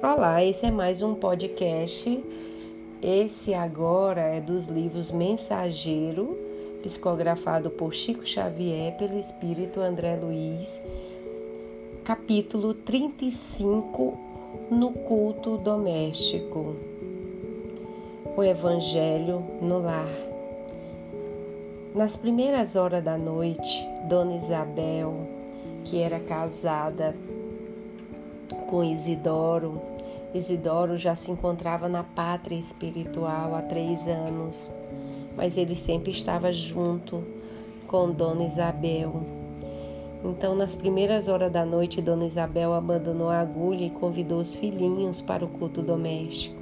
Olá, esse é mais um podcast. Esse agora é dos livros Mensageiro, psicografado por Chico Xavier pelo espírito André Luiz, capítulo 35 no culto doméstico. O evangelho no lar. Nas primeiras horas da noite, Dona Isabel, que era casada com Isidoro. Isidoro já se encontrava na pátria espiritual há três anos, mas ele sempre estava junto com Dona Isabel. Então, nas primeiras horas da noite, Dona Isabel abandonou a agulha e convidou os filhinhos para o culto doméstico.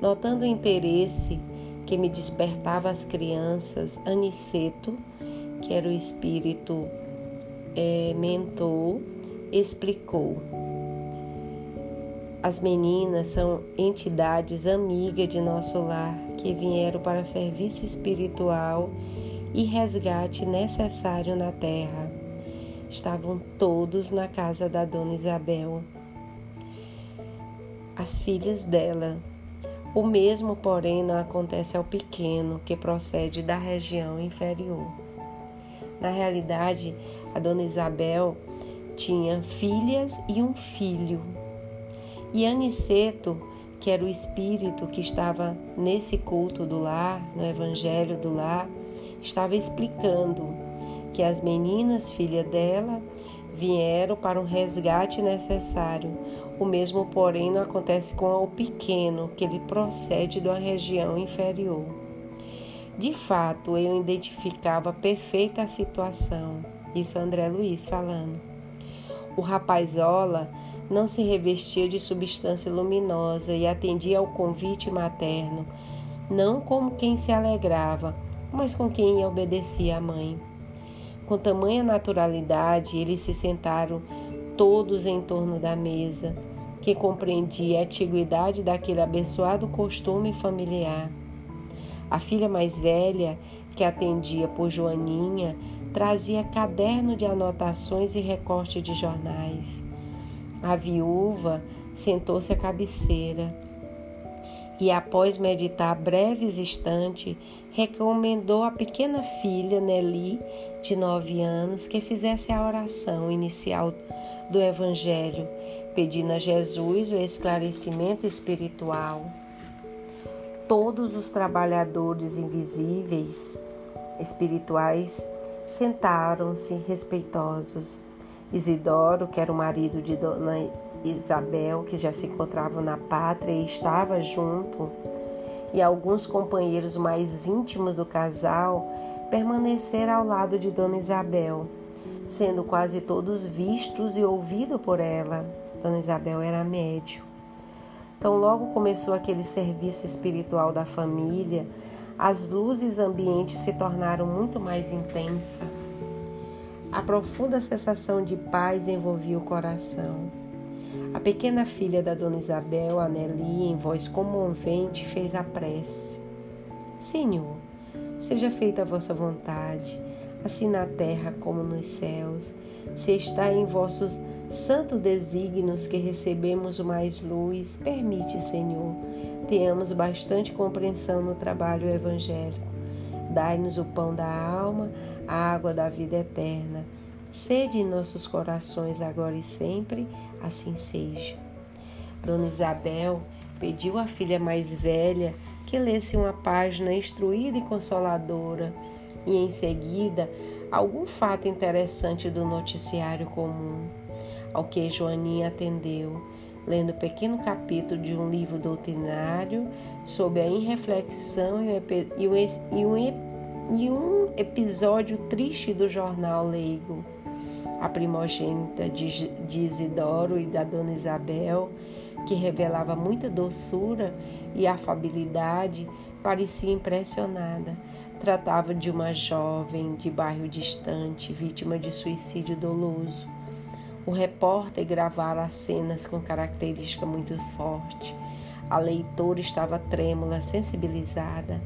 Notando o interesse que me despertava as crianças, Aniceto, que era o espírito é, mentor, explicou. As meninas são entidades amigas de nosso lar que vieram para serviço espiritual e resgate necessário na terra. Estavam todos na casa da dona Isabel. As filhas dela. O mesmo, porém, não acontece ao pequeno, que procede da região inferior. Na realidade, a dona Isabel tinha filhas e um filho e Aniceto, que era o espírito que estava nesse culto do lar, no evangelho do lar, estava explicando que as meninas, filha dela, vieram para um resgate necessário. O mesmo, porém, não acontece com o pequeno, que ele procede de uma região inferior. De fato, eu identificava perfeita a situação, disse André Luiz falando. O rapazola não se revestia de substância luminosa e atendia ao convite materno, não como quem se alegrava, mas com quem obedecia à mãe. Com tamanha naturalidade, eles se sentaram todos em torno da mesa, que compreendia a antiguidade daquele abençoado costume familiar. A filha mais velha, que atendia por Joaninha, trazia caderno de anotações e recorte de jornais. A viúva sentou-se à cabeceira e, após meditar breves instantes, recomendou à pequena filha Nelly, de nove anos, que fizesse a oração inicial do Evangelho, pedindo a Jesus o esclarecimento espiritual. Todos os trabalhadores invisíveis, espirituais, sentaram-se respeitosos Isidoro, que era o marido de Dona Isabel, que já se encontrava na pátria e estava junto, e alguns companheiros mais íntimos do casal permaneceram ao lado de Dona Isabel, sendo quase todos vistos e ouvidos por ela. Dona Isabel era médio. Então, logo começou aquele serviço espiritual da família, as luzes ambientes se tornaram muito mais intensas. A profunda sensação de paz envolvia o coração. A pequena filha da dona Isabel, Aneli, em voz comovente, fez a prece: Senhor, seja feita a vossa vontade, assim na terra como nos céus. Se está em vossos santos desígnios que recebemos mais luz, permite, Senhor, tenhamos bastante compreensão no trabalho evangélico. Dai-nos o pão da alma a água da vida eterna. Sede em nossos corações agora e sempre, assim seja. Dona Isabel pediu à filha mais velha que lesse uma página instruída e consoladora e, em seguida, algum fato interessante do noticiário comum, ao que Joaninha atendeu, lendo pequeno capítulo de um livro doutrinário sobre a irreflexão e um, e e um episódio triste do jornal Leigo. A primogênita de, Isidoro e da dona Isabel, que revelava muita doçura e afabilidade, parecia impressionada. Tratava de uma jovem de bairro distante, vítima de suicídio doloso. O repórter gravara as cenas com característica muito forte. A leitora estava trêmula, sensibilizada.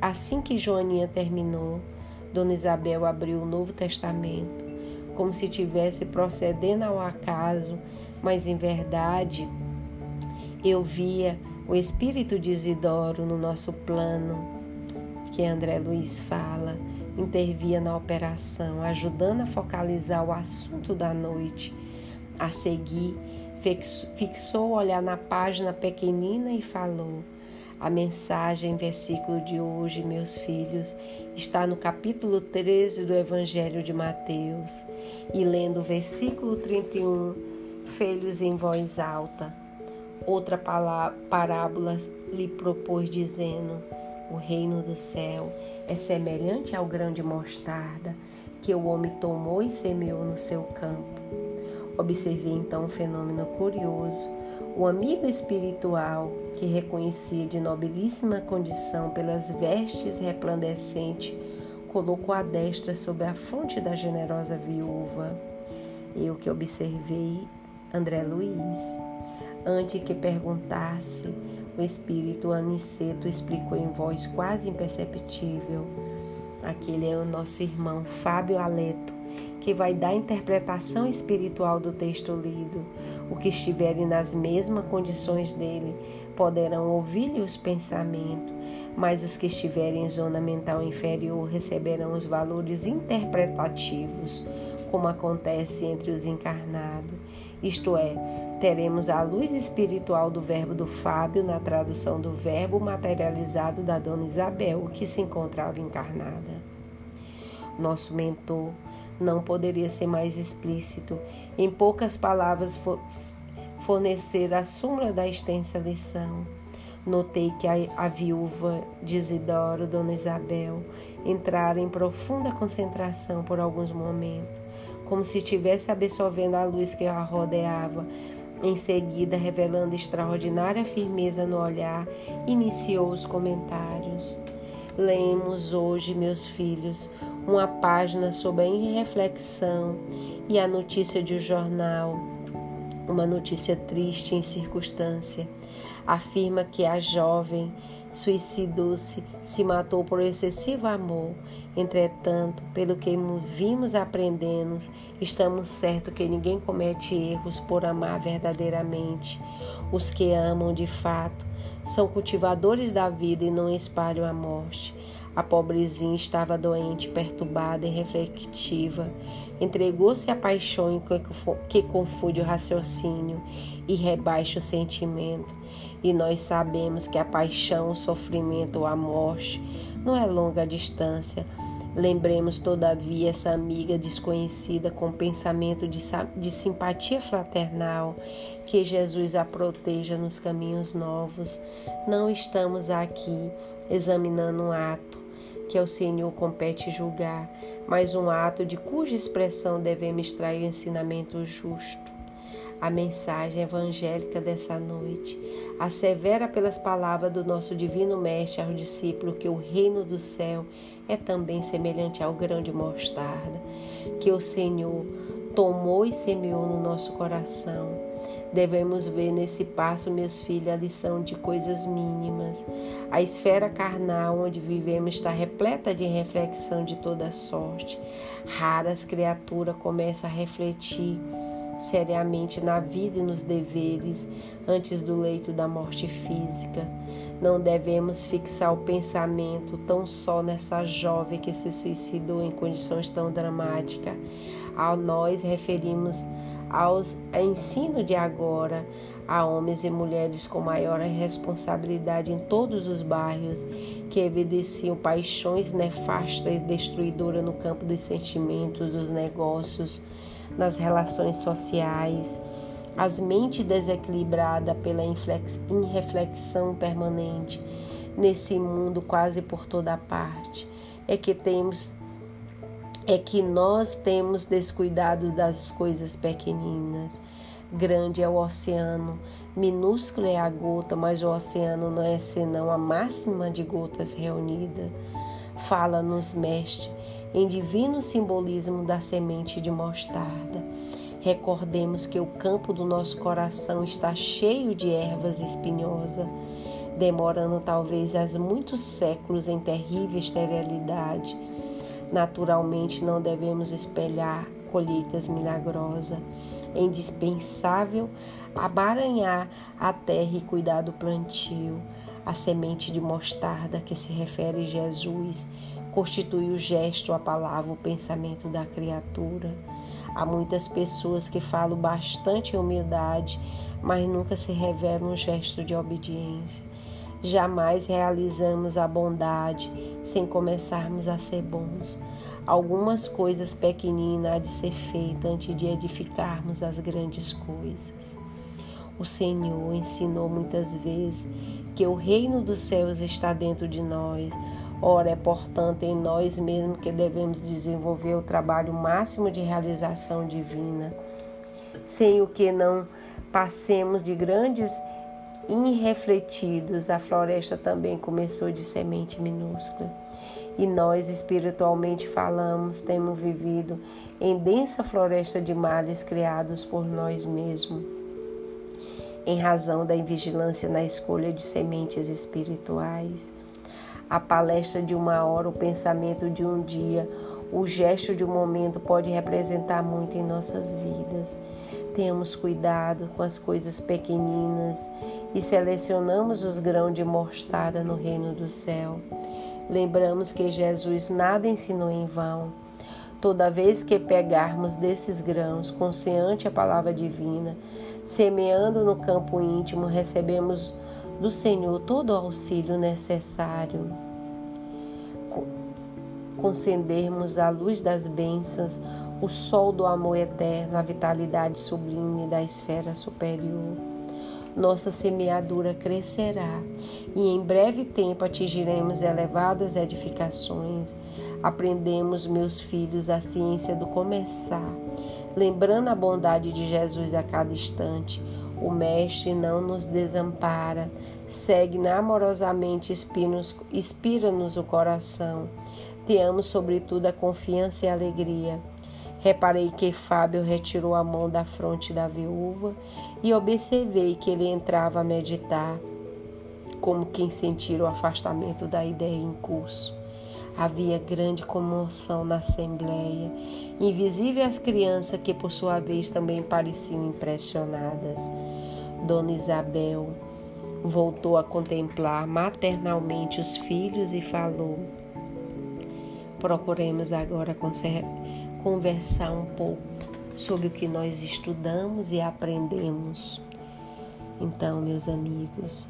Assim que Joaninha terminou, Dona Isabel abriu o Novo Testamento, como se tivesse procedendo ao acaso, mas em verdade eu via o espírito de Isidoro no nosso plano, que André Luiz fala, intervia na operação, ajudando a focalizar o assunto da noite. A seguir, fixou o olhar na página pequenina e falou: A mensagem, versículo de hoje, meus filhos, está no capítulo 13 do Evangelho de Mateus. E lendo o versículo 31, fê-los em voz alta. Outra parábola lhe propôs, dizendo: O reino do céu é semelhante ao grão de mostarda que o homem tomou e semeou no seu campo. Observei então um fenômeno curioso. O amigo espiritual, que reconhecia de nobilíssima condição pelas vestes resplandecentes, colocou a destra sobre a fonte da generosa viúva. Eu que observei André Luiz. Antes que perguntasse, o espírito Aniceto explicou em voz quase imperceptível. Aquele é o nosso irmão Fábio Aleto, que vai dar a interpretação espiritual do texto lido. O que estiverem nas mesmas condições dele poderão ouvir-lhe os pensamentos, mas os que estiverem em zona mental inferior receberão os valores interpretativos, como acontece entre os encarnados. Isto é, teremos a luz espiritual do verbo do Fábio na tradução do verbo materializado da Dona Isabel, que se encontrava encarnada. Nosso mentor não poderia ser mais explícito. Em poucas palavras, fornecer a súmula da extensa lição. Notei que a, a viúva de Isidoro, Dona Isabel, entrara em profunda concentração por alguns momentos, como se estivesse absorvendo a luz que a rodeava. Em seguida, revelando extraordinária firmeza no olhar, iniciou os comentários. Lemos hoje, meus filhos, uma página sobre a reflexão e a notícia de um jornal, uma notícia triste em circunstância, afirma que a jovem suicidou-se, se matou por excessivo amor. Entretanto, pelo que vimos aprendendo, estamos certos que ninguém comete erros por amar verdadeiramente. Os que amam de fato são cultivadores da vida e não espalham a morte. A pobrezinha estava doente, perturbada e reflexiva. Entregou-se à paixão que confunde o raciocínio e rebaixa o sentimento. E nós sabemos que a paixão, o sofrimento ou a morte não é longa distância. Lembremos, todavia, essa amiga desconhecida com pensamento de, de simpatia fraternal, que Jesus a proteja nos caminhos novos. Não estamos aqui examinando um ato que ao Senhor compete julgar, mas um ato de cuja expressão devemos extrair o ensinamento justo. A mensagem evangélica dessa noite assevera pelas palavras do nosso divino mestre ao discípulo que o reino do céu é também semelhante ao grão de mostarda, que o Senhor tomou e semeou no nosso coração Devemos ver nesse passo, meus filhos, a lição de coisas mínimas. A esfera carnal onde vivemos está repleta de reflexão de toda sorte. Raras criaturas começam a refletir seriamente na vida e nos deveres antes do leito da morte física. Não devemos fixar o pensamento tão só nessa jovem que se suicidou em condições tão dramáticas. A nós referimos aos ensino de agora a homens e mulheres com maior responsabilidade em todos os bairros que evidenciam paixões nefastas e destruidoras no campo dos sentimentos, dos negócios, nas relações sociais, as mentes desequilibradas pela irreflexão permanente nesse mundo quase por toda parte. É que temos é que nós temos descuidado das coisas pequeninas. Grande é o oceano, minúsculo é a gota, mas o oceano não é senão a máxima de gotas reunidas. Fala-nos, Mestre, em divino simbolismo da semente de mostarda. Recordemos que o campo do nosso coração está cheio de ervas espinhosas, demorando talvez as muitos séculos em terrível esterilidade Naturalmente, não devemos espelhar colheitas milagrosa. É indispensável abaranhar a terra e cuidar do plantio. A semente de mostarda que se refere a Jesus constitui o gesto, a palavra, o pensamento da criatura. Há muitas pessoas que falam bastante humildade, mas nunca se revelam um gesto de obediência. Jamais realizamos a bondade sem começarmos a ser bons. Algumas coisas pequeninas há de ser feita antes de edificarmos as grandes coisas. O Senhor ensinou muitas vezes que o reino dos céus está dentro de nós. Ora, é portanto em nós mesmos que devemos desenvolver o trabalho máximo de realização divina, sem o que não passemos de grandes irrefletidos. A floresta também começou de semente minúscula. E nós, espiritualmente falamos, temos vivido em densa floresta de males criados por nós mesmos em razão da invigilância na escolha de sementes espirituais. A palestra de uma hora, o pensamento de um dia, o gesto de um momento pode representar muito em nossas vidas. Tenhamos cuidado com as coisas pequeninas e selecionamos os grãos de mostarda no reino do céu. Lembramos que Jesus nada ensinou em vão. Toda vez que pegarmos desses grãos, consciente a palavra divina, semeando no campo íntimo, recebemos do Senhor todo o auxílio necessário. Concendermos a luz das bênçãos, o sol do amor eterno, a vitalidade sublime da esfera superior. Nossa semeadura crescerá e em breve tempo atingiremos elevadas edificações. Aprendemos, meus filhos, a ciência do começar lembrando a bondade de Jesus a cada instante. O Mestre não nos desampara, segue amorosamente, inspira-nos o coração. Tenhamos, sobretudo, a confiança e a alegria. Reparei que Fábio retirou a mão da fronte da viúva e observei que ele entrava a meditar, como quem sentir o afastamento da ideia em curso. Havia grande comoção na assembleia, invisível às crianças que, por sua vez, também pareciam impressionadas. Dona Isabel voltou a contemplar maternalmente os filhos e falou: Procuremos agora conversar um pouco sobre o que nós estudamos e aprendemos. Então, meus amigos,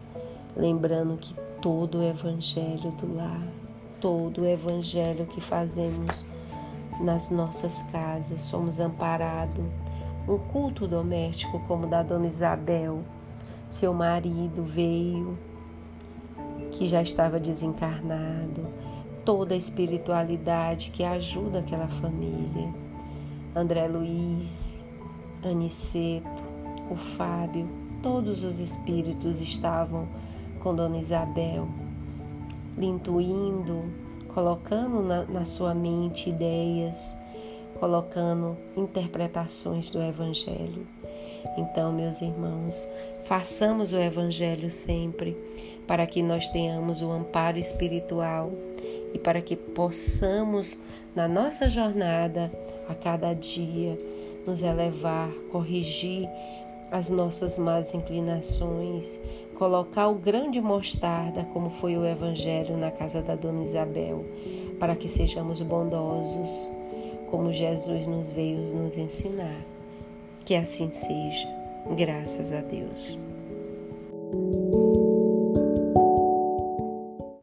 lembrando que todo o Evangelho do lar todo o evangelho que fazemos nas nossas casas. Somos amparados. Um culto doméstico como o da dona Isabel, seu marido veio, que já estava desencarnado, toda a espiritualidade que ajuda aquela família. André Luiz, Aniceto, o Fábio, todos os espíritos estavam com Dona Isabel lhe intuindo, colocando na, na sua mente ideias, colocando interpretações do Evangelho. Então, meus irmãos, façamos o Evangelho sempre para que nós tenhamos o amparo espiritual e para que possamos, na nossa jornada, a cada dia, nos elevar, corrigir as nossas más inclinações, colocar o grão de mostarda, como foi o Evangelho na casa da Dona Isabel, para que sejamos bondosos, como Jesus nos veio nos ensinar. Que assim seja, graças a Deus.